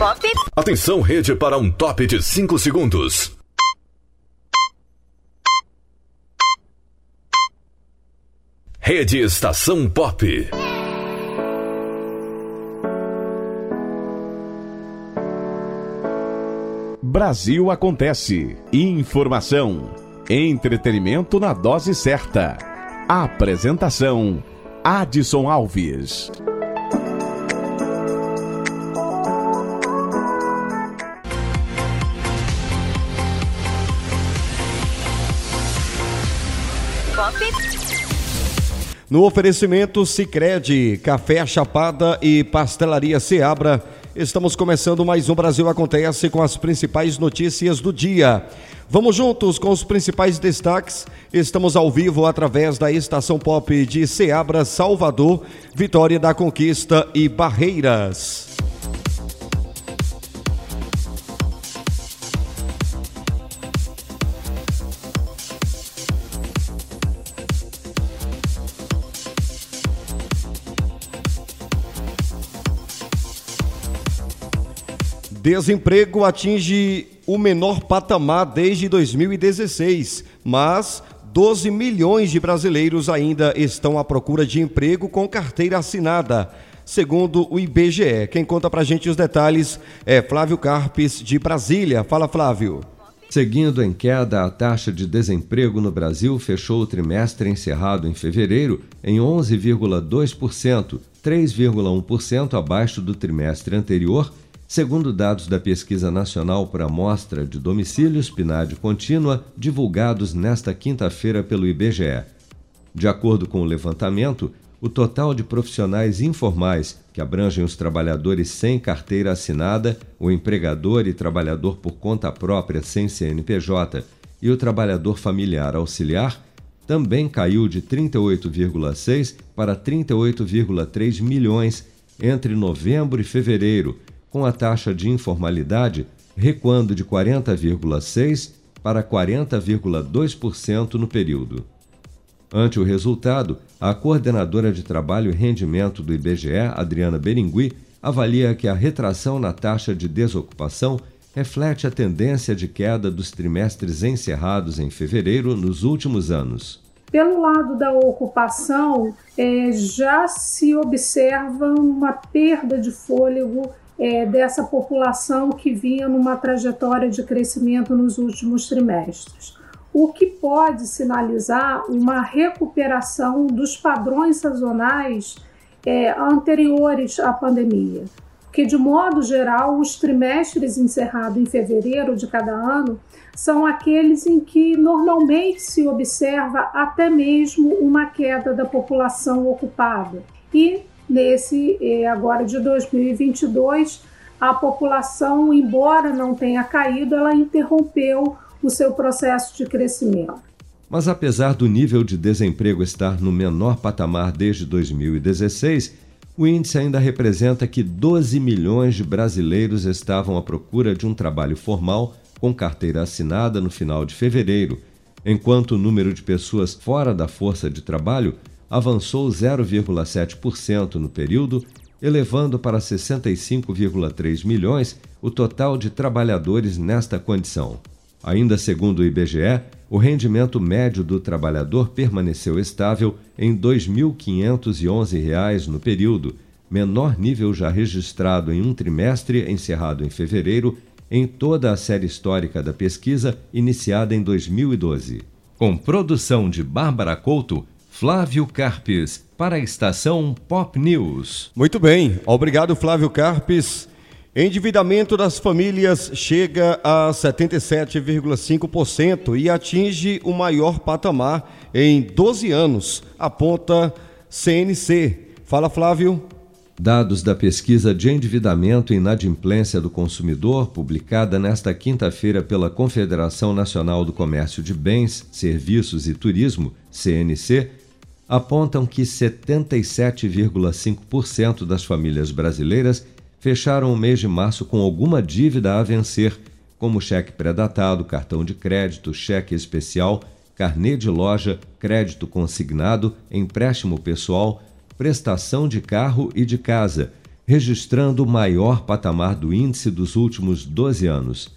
Pop. Atenção, rede, para um top de 5 segundos. Rede Estação Pop. Brasil acontece. Informação. Entretenimento na dose certa. Apresentação: Adson Alves. No oferecimento Sicredi, Café Chapada e Pastelaria Seabra, estamos começando mais um Brasil Acontece com as principais notícias do dia. Vamos juntos com os principais destaques. Estamos ao vivo através da estação pop de Seabra, Salvador, Vitória da Conquista e Barreiras. Desemprego atinge o menor patamar desde 2016, mas 12 milhões de brasileiros ainda estão à procura de emprego com carteira assinada, segundo o IBGE. Quem conta pra gente os detalhes é Flávio Carpes, de Brasília. Fala, Flávio. Seguindo em queda, a taxa de desemprego no Brasil fechou o trimestre encerrado em fevereiro em 11,2%, 3,1% abaixo do trimestre anterior segundo dados da Pesquisa Nacional por Amostra de Domicílios PNAD Contínua, divulgados nesta quinta-feira pelo IBGE. De acordo com o levantamento, o total de profissionais informais, que abrangem os trabalhadores sem carteira assinada, o empregador e trabalhador por conta própria sem CNPJ e o trabalhador familiar auxiliar, também caiu de 38,6 para 38,3 milhões entre novembro e fevereiro, com a taxa de informalidade recuando de 40,6% para 40,2% no período. Ante o resultado, a coordenadora de trabalho e rendimento do IBGE, Adriana Beringui, avalia que a retração na taxa de desocupação reflete a tendência de queda dos trimestres encerrados em fevereiro nos últimos anos. Pelo lado da ocupação, é, já se observa uma perda de fôlego é, dessa população que vinha numa trajetória de crescimento nos últimos trimestres, o que pode sinalizar uma recuperação dos padrões sazonais é, anteriores à pandemia. Porque, de modo geral, os trimestres encerrados em fevereiro de cada ano são aqueles em que normalmente se observa até mesmo uma queda da população ocupada. E nesse eh, agora de 2022, a população, embora não tenha caído, ela interrompeu o seu processo de crescimento. Mas apesar do nível de desemprego estar no menor patamar desde 2016, o índice ainda representa que 12 milhões de brasileiros estavam à procura de um trabalho formal com carteira assinada no final de fevereiro, enquanto o número de pessoas fora da força de trabalho avançou 0,7% no período, elevando para 65,3 milhões o total de trabalhadores nesta condição. Ainda segundo o IBGE, o rendimento médio do trabalhador permaneceu estável em R$ 2.511 no período, menor nível já registrado em um trimestre encerrado em fevereiro em toda a série histórica da pesquisa iniciada em 2012. Com produção de Bárbara Couto, Flávio Carpes, para a estação Pop News. Muito bem, obrigado Flávio Carpes. Endividamento das famílias chega a 77,5% e atinge o maior patamar em 12 anos, aponta CNC. Fala, Flávio. Dados da pesquisa de endividamento e inadimplência do consumidor, publicada nesta quinta-feira pela Confederação Nacional do Comércio de Bens, Serviços e Turismo, CNC, apontam que 77,5% das famílias brasileiras fecharam o mês de março com alguma dívida a vencer, como cheque pré-datado, cartão de crédito, cheque especial, carnê de loja, crédito consignado, empréstimo pessoal, prestação de carro e de casa, registrando o maior patamar do índice dos últimos 12 anos.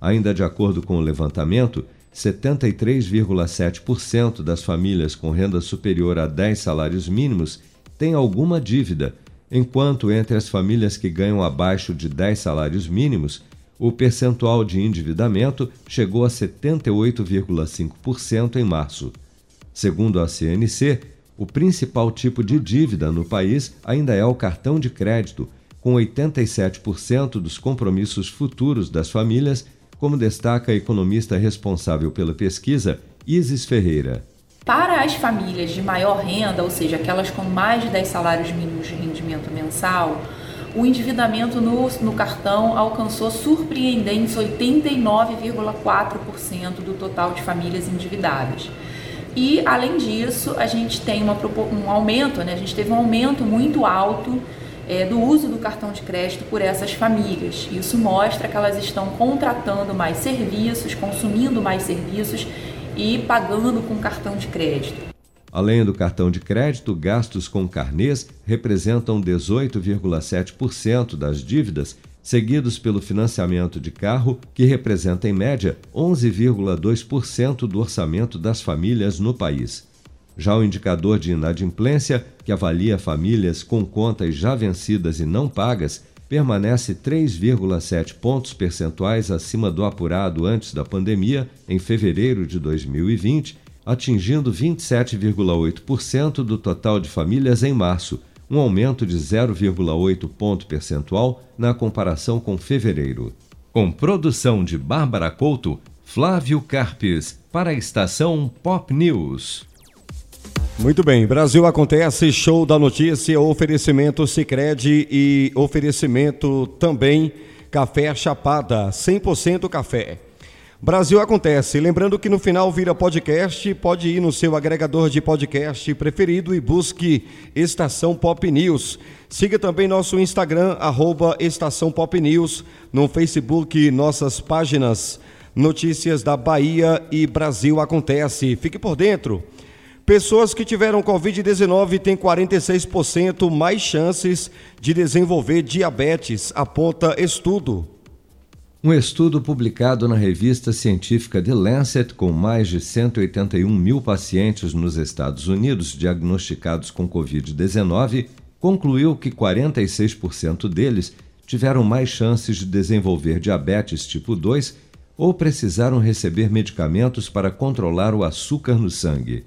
Ainda de acordo com o levantamento, 73,7% das famílias com renda superior a 10 salários mínimos têm alguma dívida, enquanto entre as famílias que ganham abaixo de 10 salários mínimos, o percentual de endividamento chegou a 78,5% em março. Segundo a CNC, o principal tipo de dívida no país ainda é o cartão de crédito, com 87% dos compromissos futuros das famílias, como destaca a economista responsável pela pesquisa, Isis Ferreira. Para as famílias de maior renda, ou seja, aquelas com mais de 10 salários mínimos de rendimento mensal, o endividamento no, no cartão alcançou surpreendentes 89,4% do total de famílias endividadas. E, além disso, a gente tem uma, um aumento, né? a gente teve um aumento muito alto é, do uso do cartão de crédito por essas famílias. Isso mostra que elas estão contratando mais serviços, consumindo mais serviços e pagando com cartão de crédito. Além do cartão de crédito, gastos com carnês representam 18,7% das dívidas, seguidos pelo financiamento de carro, que representa em média 11,2% do orçamento das famílias no país. Já o indicador de inadimplência, que avalia famílias com contas já vencidas e não pagas, permanece 3,7 pontos percentuais acima do apurado antes da pandemia, em fevereiro de 2020 atingindo 27,8% do total de famílias em março, um aumento de 0,8 ponto percentual na comparação com fevereiro. Com produção de Bárbara Couto, Flávio Carpes, para a estação Pop News. Muito bem, Brasil acontece, show da notícia, oferecimento Sicredi e oferecimento também Café Chapada, 100% café. Brasil Acontece. Lembrando que no final vira podcast, pode ir no seu agregador de podcast preferido e busque Estação Pop News. Siga também nosso Instagram, arroba Estação Pop News, no Facebook, nossas páginas Notícias da Bahia e Brasil Acontece. Fique por dentro. Pessoas que tiveram Covid-19 têm 46% mais chances de desenvolver diabetes, aponta estudo. Um estudo publicado na revista científica The Lancet, com mais de 181 mil pacientes nos Estados Unidos diagnosticados com Covid-19, concluiu que 46% deles tiveram mais chances de desenvolver diabetes tipo 2 ou precisaram receber medicamentos para controlar o açúcar no sangue.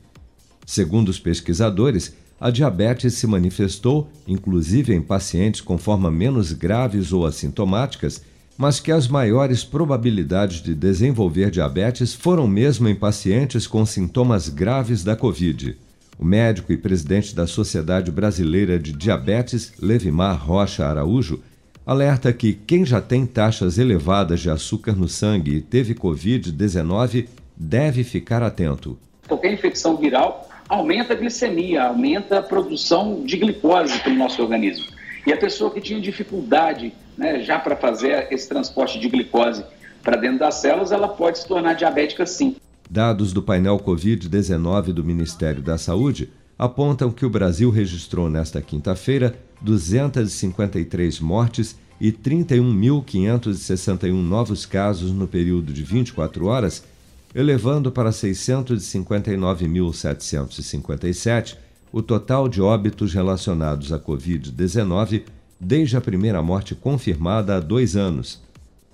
Segundo os pesquisadores, a diabetes se manifestou, inclusive em pacientes com forma menos graves ou assintomáticas, mas que as maiores probabilidades de desenvolver diabetes foram mesmo em pacientes com sintomas graves da Covid. O médico e presidente da Sociedade Brasileira de Diabetes, Levimar Rocha Araújo, alerta que quem já tem taxas elevadas de açúcar no sangue e teve Covid-19 deve ficar atento. Qualquer infecção viral aumenta a glicemia, aumenta a produção de glicose pelo nosso organismo. E a pessoa que tinha dificuldade né, já para fazer esse transporte de glicose para dentro das células, ela pode se tornar diabética sim. Dados do painel Covid-19 do Ministério da Saúde apontam que o Brasil registrou nesta quinta-feira 253 mortes e 31.561 novos casos no período de 24 horas, elevando para 659.757 o total de óbitos relacionados à Covid-19 desde a primeira morte confirmada há dois anos.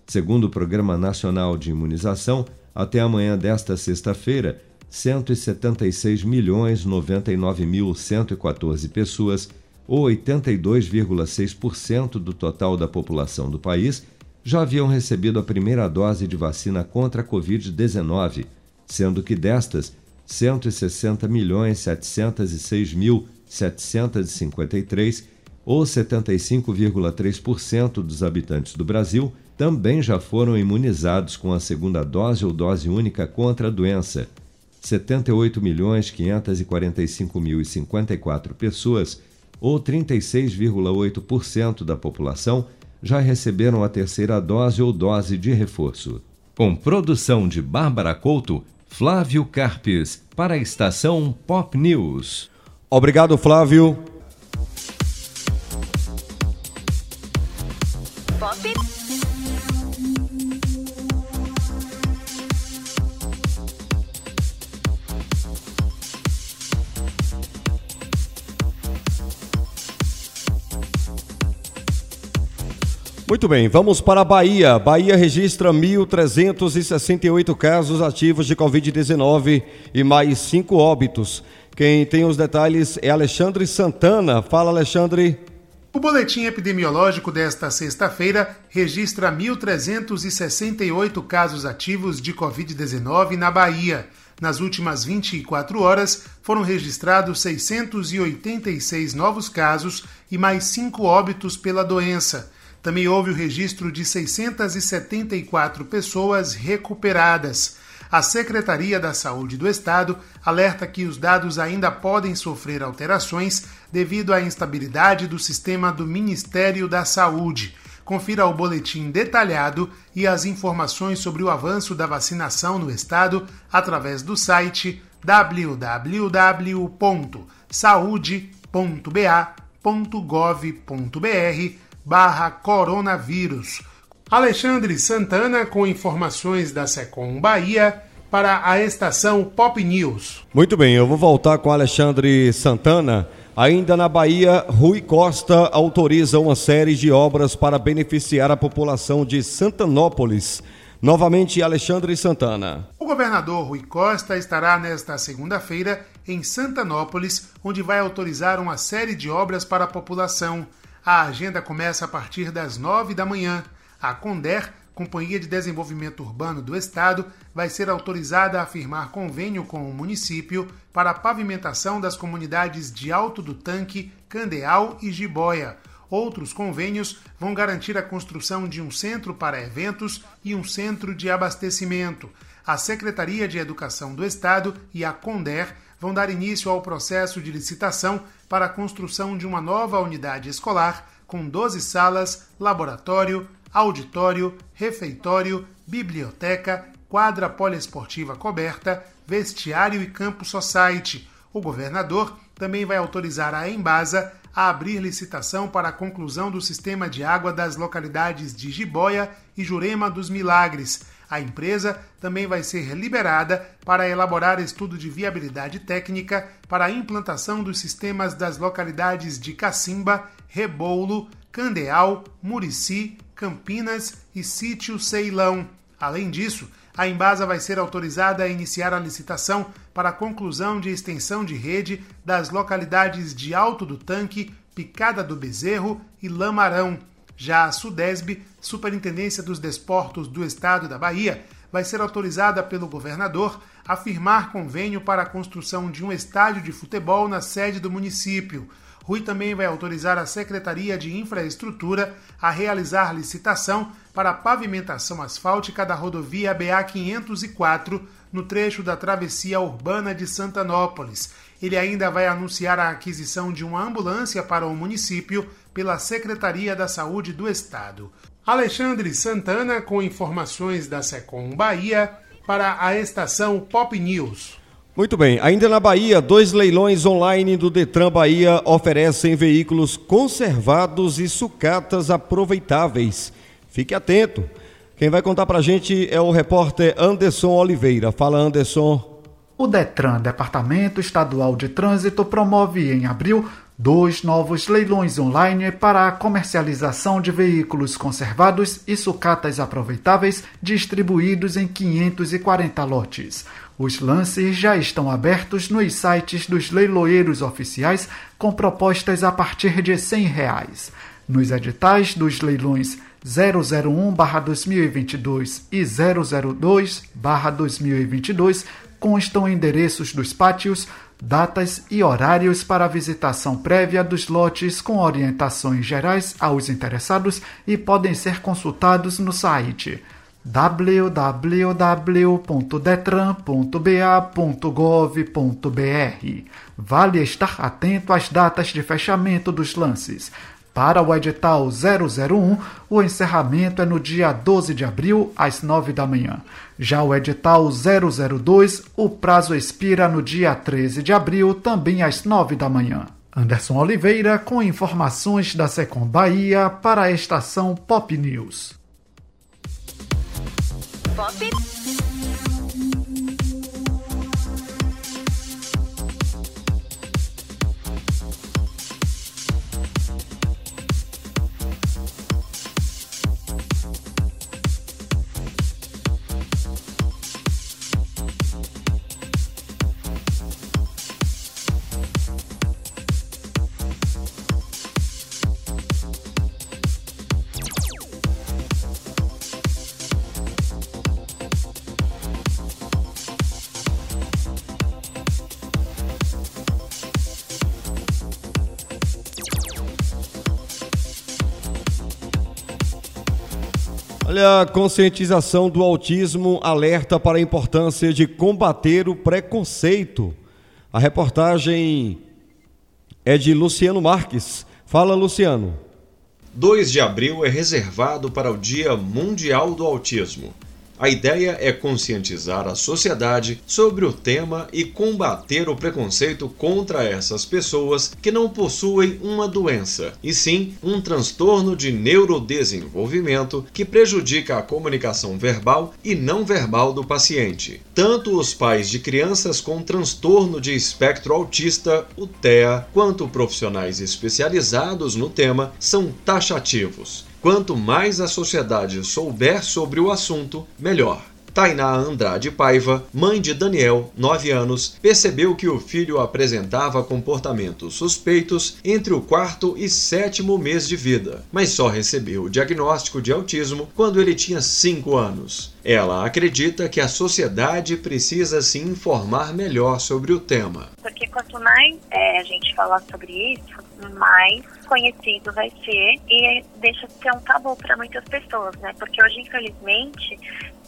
Segundo o Programa Nacional de Imunização, até amanhã desta sexta-feira, 176.099.114 pessoas, ou 82,6% do total da população do país, já haviam recebido a primeira dose de vacina contra a Covid-19, sendo que destas, 160.706.753 ou 75,3% dos habitantes do Brasil, também já foram imunizados com a segunda dose ou dose única contra a doença. 78.545.054 pessoas, ou 36,8% da população, já receberam a terceira dose ou dose de reforço. Com produção de Bárbara Couto, Flávio Carpes, para a estação Pop News. Obrigado, Flávio. Muito bem, vamos para a Bahia. Bahia registra 1.368 casos ativos de Covid-19 e mais cinco óbitos. Quem tem os detalhes é Alexandre Santana. Fala, Alexandre. O boletim epidemiológico desta sexta-feira registra 1.368 casos ativos de Covid-19 na Bahia. Nas últimas 24 horas, foram registrados 686 novos casos e mais cinco óbitos pela doença. Também houve o registro de 674 pessoas recuperadas. A Secretaria da Saúde do Estado alerta que os dados ainda podem sofrer alterações devido à instabilidade do sistema do Ministério da Saúde. Confira o boletim detalhado e as informações sobre o avanço da vacinação no estado através do site www.saude.ba.gov.br barra coronavírus. Alexandre Santana com informações da Secom Bahia para a estação Pop News. Muito bem, eu vou voltar com Alexandre Santana. Ainda na Bahia, Rui Costa autoriza uma série de obras para beneficiar a população de Santanópolis. Novamente, Alexandre Santana. O governador Rui Costa estará nesta segunda-feira em Santanópolis, onde vai autorizar uma série de obras para a população. A agenda começa a partir das nove da manhã. A Conder, Companhia de Desenvolvimento Urbano do Estado, vai ser autorizada a firmar convênio com o município para a pavimentação das comunidades de Alto do Tanque, Candeal e Jiboia. Outros convênios vão garantir a construção de um centro para eventos e um centro de abastecimento. A Secretaria de Educação do Estado e a Conder vão dar início ao processo de licitação para a construção de uma nova unidade escolar com 12 salas, laboratório, auditório, refeitório, biblioteca, quadra poliesportiva coberta, vestiário e campo society. O governador também vai autorizar a Embasa a abrir licitação para a conclusão do sistema de água das localidades de Jiboia e Jurema dos Milagres a empresa também vai ser liberada para elaborar estudo de viabilidade técnica para a implantação dos sistemas das localidades de Cacimba, Reboulo, Candeal, Murici, Campinas e Sítio Ceilão. Além disso, a Embasa vai ser autorizada a iniciar a licitação para a conclusão de extensão de rede das localidades de Alto do Tanque, Picada do Bezerro e Lamarão. Já a SUDESB, Superintendência dos Desportos do Estado da Bahia, vai ser autorizada pelo governador a firmar convênio para a construção de um estádio de futebol na sede do município. Rui também vai autorizar a Secretaria de Infraestrutura a realizar licitação para a pavimentação asfáltica da rodovia BA 504 no trecho da travessia urbana de Santanópolis. Ele ainda vai anunciar a aquisição de uma ambulância para o município pela Secretaria da Saúde do Estado. Alexandre Santana com informações da Secom Bahia para a estação Pop News. Muito bem, ainda na Bahia, dois leilões online do Detran Bahia oferecem veículos conservados e sucatas aproveitáveis. Fique atento. Quem vai contar para a gente é o repórter Anderson Oliveira. Fala, Anderson. O Detran, Departamento Estadual de Trânsito, promove em abril dois novos leilões online para a comercialização de veículos conservados e sucatas aproveitáveis distribuídos em 540 lotes. Os lances já estão abertos nos sites dos leiloeiros oficiais com propostas a partir de 100 reais. Nos editais dos leilões 001-2022 e 002-2022 constam endereços dos pátios, datas e horários para visitação prévia dos lotes com orientações gerais aos interessados e podem ser consultados no site www.detran.ba.gov.br. Vale estar atento às datas de fechamento dos lances. Para o edital 001, o encerramento é no dia 12 de abril, às 9 da manhã. Já o edital 002, o prazo expira no dia 13 de abril, também às 9 da manhã. Anderson Oliveira com informações da Secom Bahia para a estação Pop News. Pop. Olha, a conscientização do autismo alerta para a importância de combater o preconceito. A reportagem é de Luciano Marques. Fala, Luciano. 2 de abril é reservado para o Dia Mundial do Autismo. A ideia é conscientizar a sociedade sobre o tema e combater o preconceito contra essas pessoas que não possuem uma doença, e sim um transtorno de neurodesenvolvimento que prejudica a comunicação verbal e não verbal do paciente. Tanto os pais de crianças com transtorno de espectro autista, o TEA, quanto profissionais especializados no tema são taxativos. Quanto mais a sociedade souber sobre o assunto, melhor. Tainá Andrade Paiva, mãe de Daniel, 9 anos, percebeu que o filho apresentava comportamentos suspeitos entre o quarto e sétimo mês de vida, mas só recebeu o diagnóstico de autismo quando ele tinha 5 anos. Ela acredita que a sociedade precisa se informar melhor sobre o tema. Porque quanto mais é, a gente falar sobre isso, mais conhecido vai ser e deixa de ser um tabu para muitas pessoas, né? Porque hoje, infelizmente,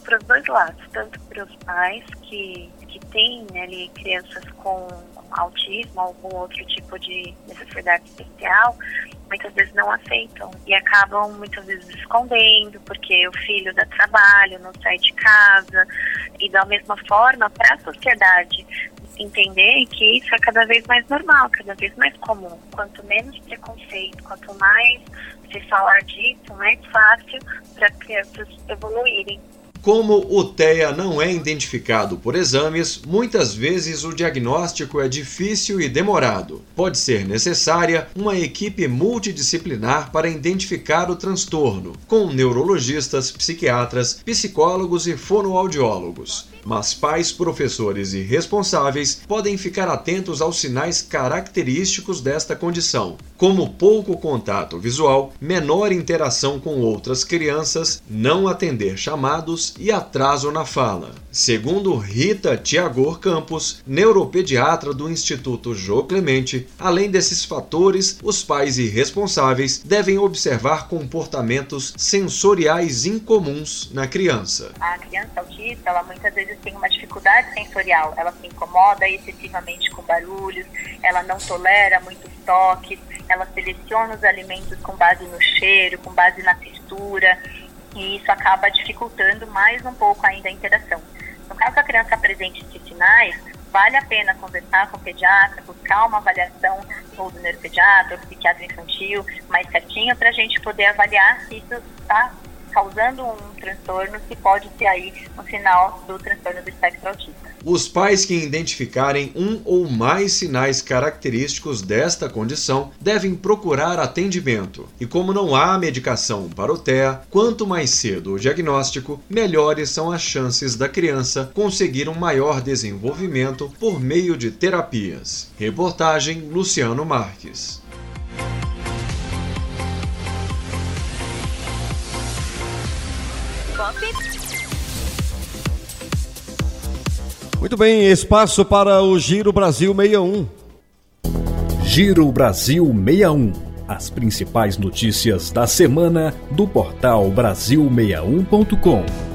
para os dois lados, tanto para os pais que, que têm né, ali crianças com autismo, algum outro tipo de necessidade especial, muitas vezes não aceitam e acabam muitas vezes escondendo porque o filho dá trabalho, não sai de casa e da mesma forma para a sociedade entender que isso é cada vez mais normal, cada vez mais comum. Quanto menos preconceito, quanto mais se falar disso, mais fácil para crianças evoluírem. Como o TEA não é identificado por exames, muitas vezes o diagnóstico é difícil e demorado. Pode ser necessária uma equipe multidisciplinar para identificar o transtorno, com neurologistas, psiquiatras, psicólogos e fonoaudiólogos mas pais, professores e responsáveis podem ficar atentos aos sinais característicos desta condição, como pouco contato visual, menor interação com outras crianças, não atender chamados e atraso na fala. Segundo Rita Tiagor Campos, neuropediatra do Instituto Jô Clemente, além desses fatores, os pais e responsáveis devem observar comportamentos sensoriais incomuns na criança. A criança autista, ela muitas vezes tem uma dificuldade sensorial, ela se incomoda excessivamente com barulhos, ela não tolera muitos toques, ela seleciona os alimentos com base no cheiro, com base na textura, e isso acaba dificultando mais um pouco ainda a interação. No caso a criança apresente esses sinais, vale a pena conversar com o pediatra, buscar uma avaliação ou do neuropediatra, ou do psiquiatra infantil, mais certinho, para a gente poder avaliar se isso está causando um transtorno que pode ser aí um sinal do transtorno do espectro autista. Os pais que identificarem um ou mais sinais característicos desta condição devem procurar atendimento. E como não há medicação para o TEA, quanto mais cedo o diagnóstico, melhores são as chances da criança conseguir um maior desenvolvimento por meio de terapias. Reportagem Luciano Marques. Muito bem, espaço para o Giro Brasil 61. Giro Brasil 61. As principais notícias da semana do portal Brasil61.com.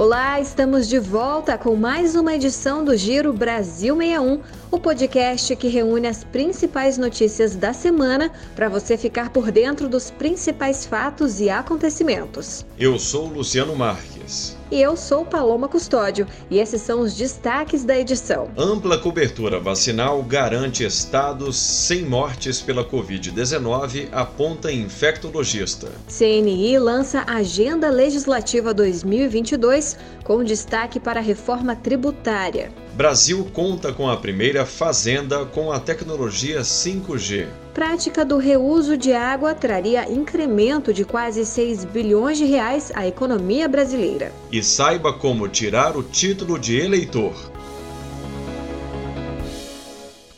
Olá, estamos de volta com mais uma edição do Giro Brasil 61, o podcast que reúne as principais notícias da semana para você ficar por dentro dos principais fatos e acontecimentos. Eu sou Luciano Marques. Soares. E eu sou Paloma Custódio, e esses são os destaques da edição. Ampla cobertura vacinal garante estados sem mortes pela Covid-19, aponta infectologista. CNI lança Agenda Legislativa 2022 com destaque para a reforma tributária. Brasil conta com a primeira fazenda com a tecnologia 5G. Prática do reuso de água traria incremento de quase 6 bilhões de reais à economia brasileira. E saiba como tirar o título de eleitor.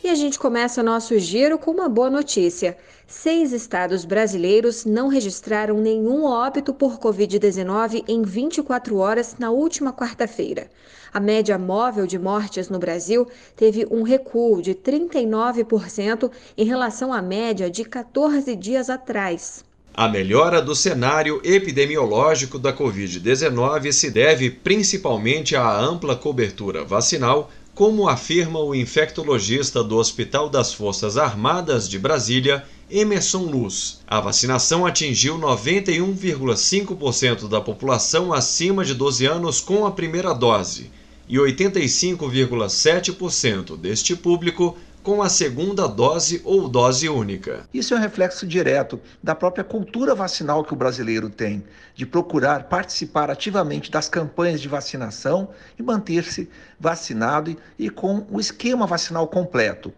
E a gente começa nosso giro com uma boa notícia. Seis estados brasileiros não registraram nenhum óbito por Covid-19 em 24 horas na última quarta-feira. A média móvel de mortes no Brasil teve um recuo de 39% em relação à média de 14 dias atrás. A melhora do cenário epidemiológico da Covid-19 se deve principalmente à ampla cobertura vacinal, como afirma o infectologista do Hospital das Forças Armadas de Brasília, Emerson Luz. A vacinação atingiu 91,5% da população acima de 12 anos com a primeira dose e 85,7% deste público com a segunda dose ou dose única. Isso é um reflexo direto da própria cultura vacinal que o brasileiro tem, de procurar participar ativamente das campanhas de vacinação e manter-se vacinado e, e com o esquema vacinal completo.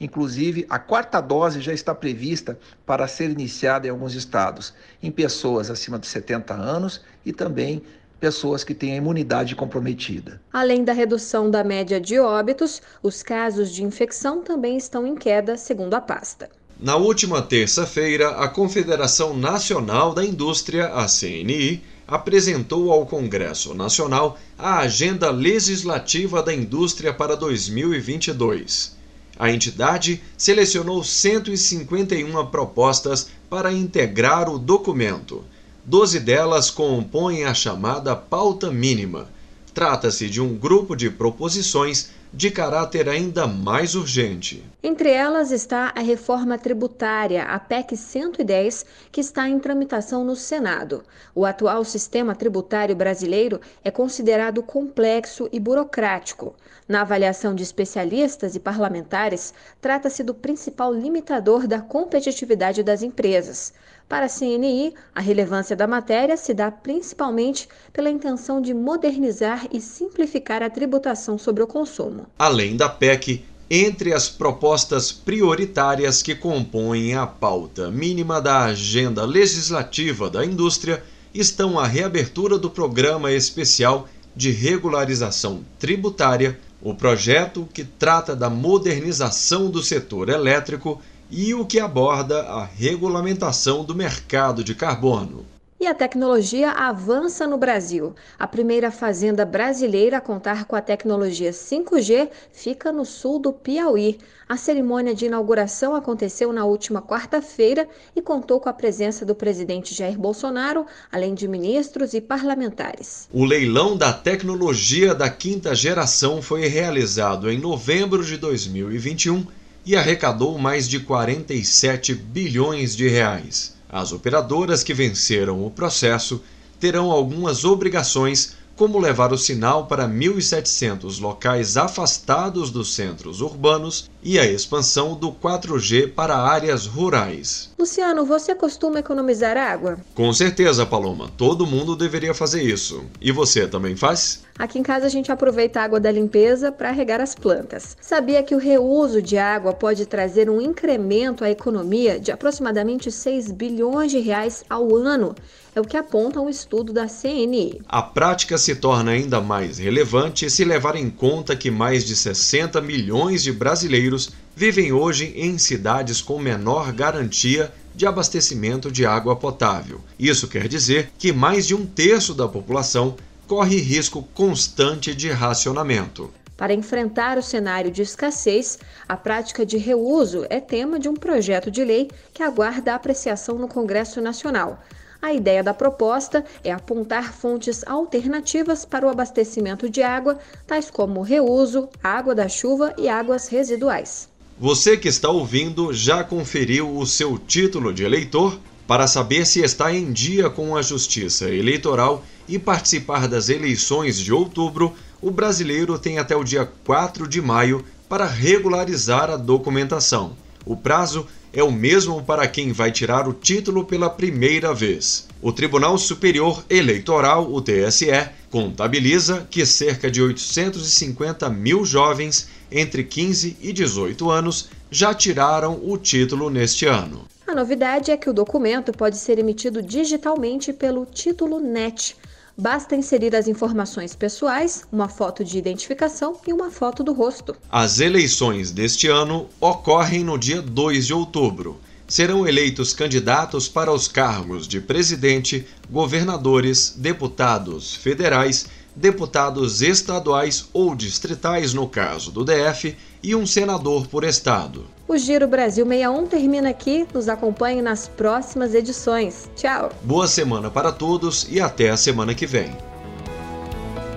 Inclusive, a quarta dose já está prevista para ser iniciada em alguns estados, em pessoas acima de 70 anos e também pessoas que têm a imunidade comprometida. Além da redução da média de óbitos, os casos de infecção também estão em queda, segundo a pasta. Na última terça-feira, a Confederação Nacional da Indústria, a CNI, apresentou ao Congresso Nacional a Agenda Legislativa da Indústria para 2022. A entidade selecionou 151 propostas para integrar o documento. Doze delas compõem a chamada pauta mínima. Trata-se de um grupo de proposições de caráter ainda mais urgente. Entre elas está a reforma tributária, a PEC 110, que está em tramitação no Senado. O atual sistema tributário brasileiro é considerado complexo e burocrático. Na avaliação de especialistas e parlamentares, trata-se do principal limitador da competitividade das empresas. Para a CNI, a relevância da matéria se dá principalmente pela intenção de modernizar e simplificar a tributação sobre o consumo. Além da PEC, entre as propostas prioritárias que compõem a pauta mínima da agenda legislativa da indústria estão a reabertura do Programa Especial de Regularização Tributária, o projeto que trata da modernização do setor elétrico e o que aborda a regulamentação do mercado de carbono. E a tecnologia avança no Brasil. A primeira fazenda brasileira a contar com a tecnologia 5G fica no sul do Piauí. A cerimônia de inauguração aconteceu na última quarta-feira e contou com a presença do presidente Jair Bolsonaro, além de ministros e parlamentares. O leilão da tecnologia da quinta geração foi realizado em novembro de 2021 e arrecadou mais de 47 bilhões de reais. As operadoras que venceram o processo terão algumas obrigações, como levar o sinal para 1.700 locais afastados dos centros urbanos e a expansão do 4G para áreas rurais. Luciano, você costuma economizar água? Com certeza, Paloma. Todo mundo deveria fazer isso. E você também faz? Aqui em casa a gente aproveita a água da limpeza para regar as plantas. Sabia que o reuso de água pode trazer um incremento à economia de aproximadamente 6 bilhões de reais ao ano? É o que aponta um estudo da CNI. A prática se torna ainda mais relevante se levar em conta que mais de 60 milhões de brasileiros vivem hoje em cidades com menor garantia de abastecimento de água potável. Isso quer dizer que mais de um terço da população corre risco constante de racionamento. Para enfrentar o cenário de escassez, a prática de reuso é tema de um projeto de lei que aguarda apreciação no Congresso Nacional. A ideia da proposta é apontar fontes alternativas para o abastecimento de água, tais como reuso, água da chuva e águas residuais. Você que está ouvindo já conferiu o seu título de eleitor? Para saber se está em dia com a Justiça Eleitoral e participar das eleições de outubro, o brasileiro tem até o dia 4 de maio para regularizar a documentação. O prazo é o mesmo para quem vai tirar o título pela primeira vez. O Tribunal Superior Eleitoral, o TSE, contabiliza que cerca de 850 mil jovens entre 15 e 18 anos já tiraram o título neste ano. A novidade é que o documento pode ser emitido digitalmente pelo Título NET. Basta inserir as informações pessoais, uma foto de identificação e uma foto do rosto. As eleições deste ano ocorrem no dia 2 de outubro. Serão eleitos candidatos para os cargos de presidente, governadores, deputados federais deputados estaduais ou distritais, no caso do DF, e um senador por estado. O Giro Brasil 61 termina aqui. Nos acompanhe nas próximas edições. Tchau. Boa semana para todos e até a semana que vem.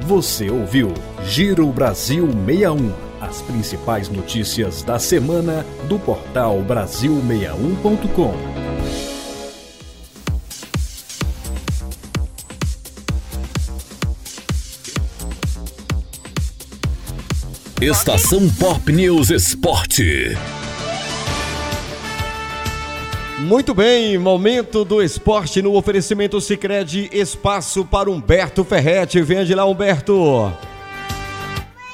Você ouviu Giro Brasil 61. As principais notícias da semana do portal Brasil61.com. Estação Pop News Esporte. Muito bem, momento do esporte no oferecimento Sicredi espaço para Humberto Ferretti. Vem de lá, Humberto.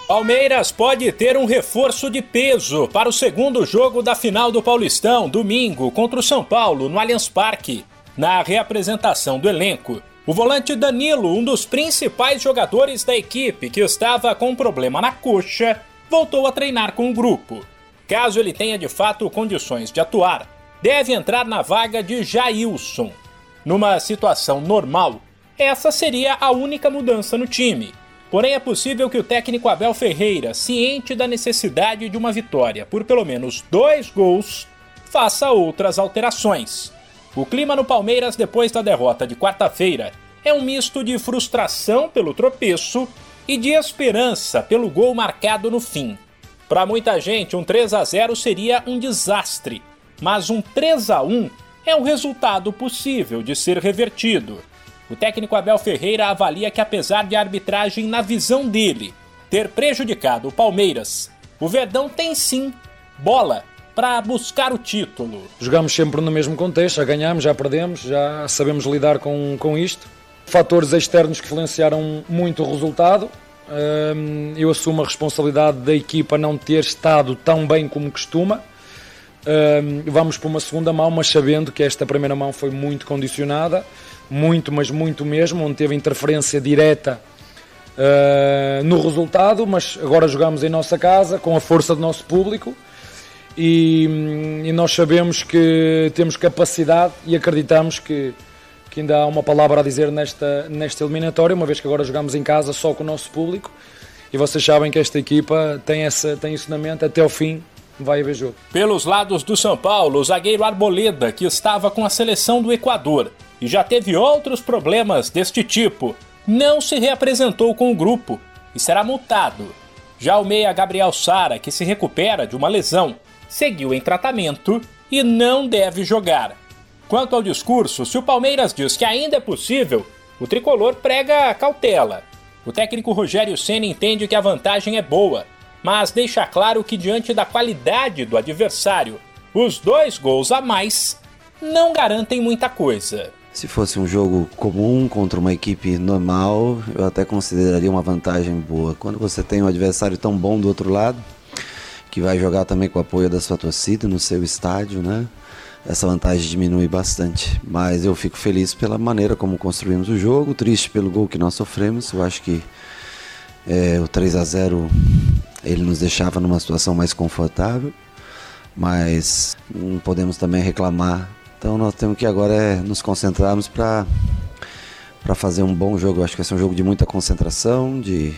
Palmeiras pode ter um reforço de peso para o segundo jogo da final do Paulistão, domingo, contra o São Paulo, no Allianz Parque. Na reapresentação do elenco, o volante Danilo, um dos principais jogadores da equipe que estava com um problema na coxa, voltou a treinar com o grupo. Caso ele tenha de fato condições de atuar, deve entrar na vaga de Jailson. Numa situação normal, essa seria a única mudança no time. Porém, é possível que o técnico Abel Ferreira, ciente da necessidade de uma vitória por pelo menos dois gols, faça outras alterações. O clima no Palmeiras depois da derrota de quarta-feira é um misto de frustração pelo tropeço e de esperança pelo gol marcado no fim. Para muita gente, um 3 a 0 seria um desastre, mas um 3 a 1 é um resultado possível de ser revertido. O técnico Abel Ferreira avalia que, apesar de a arbitragem, na visão dele, ter prejudicado o Palmeiras, o Verdão tem sim bola para buscar o título. Jogamos sempre no mesmo contexto, já ganhamos, já perdemos, já sabemos lidar com, com isto. Fatores externos que influenciaram muito o resultado. Eu assumo a responsabilidade da equipa não ter estado tão bem como costuma. Vamos para uma segunda mão, mas sabendo que esta primeira mão foi muito condicionada, muito, mas muito mesmo, onde teve interferência direta ah, no resultado, mas agora jogamos em nossa casa, com a força do nosso público e, e, nós sabemos que temos capacidade e acreditamos que, que ainda há uma palavra a dizer nesta, nesta eliminatória, uma vez que agora jogamos em casa só com o nosso público e vocês sabem que esta equipa tem, essa, tem isso na mente até ao fim. Vai haver. Pelos lados do São Paulo, o zagueiro Arboleda, que estava com a seleção do Equador e já teve outros problemas deste tipo, não se reapresentou com o grupo e será multado. Já o meia Gabriel Sara, que se recupera de uma lesão, seguiu em tratamento e não deve jogar. Quanto ao discurso, se o Palmeiras diz que ainda é possível, o tricolor prega cautela. O técnico Rogério Senna entende que a vantagem é boa, mas deixa claro que diante da qualidade do adversário, os dois gols a mais não garantem muita coisa. Se fosse um jogo comum contra uma equipe normal, eu até consideraria uma vantagem boa. Quando você tem um adversário tão bom do outro lado, que vai jogar também com o apoio da sua torcida no seu estádio, né? Essa vantagem diminui bastante. Mas eu fico feliz pela maneira como construímos o jogo, triste pelo gol que nós sofremos. Eu acho que é, o 3 a 0 ele nos deixava numa situação mais confortável, mas não podemos também reclamar. Então nós temos que agora é nos concentrarmos para para fazer um bom jogo. Eu acho que vai ser um jogo de muita concentração, de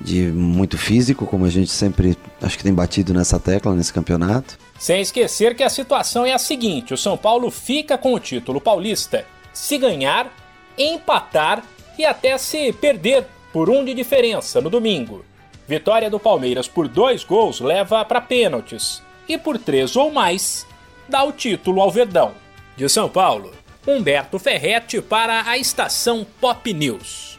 de muito físico, como a gente sempre acho que tem batido nessa tecla nesse campeonato. Sem esquecer que a situação é a seguinte: o São Paulo fica com o título paulista se ganhar, empatar e até se perder por um de diferença no domingo. Vitória do Palmeiras por dois gols leva para pênaltis e por três ou mais dá o título ao Verdão. De São Paulo, Humberto Ferretti para a estação Pop News.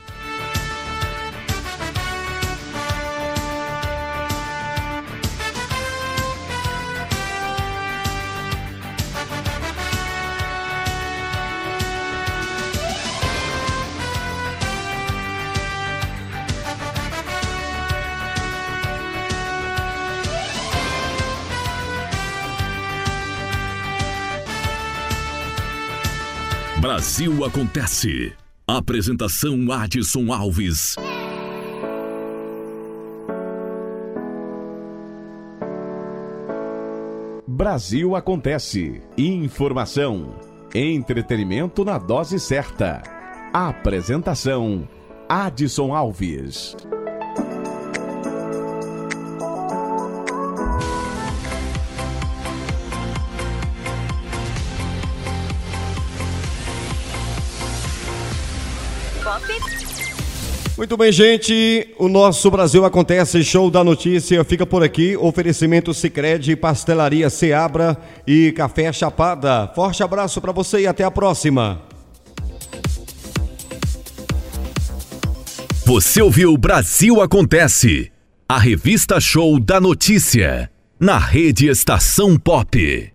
Brasil Acontece. Apresentação Adson Alves. Brasil Acontece. Informação. Entretenimento na dose certa. Apresentação Adson Alves. Muito bem, gente. O nosso Brasil acontece. Show da notícia fica por aqui. Oferecimento Sicredi, Pastelaria Seabra e Café Chapada. Forte abraço para você e até a próxima. Você ouviu Brasil Acontece, a revista show da notícia, na rede Estação Pop.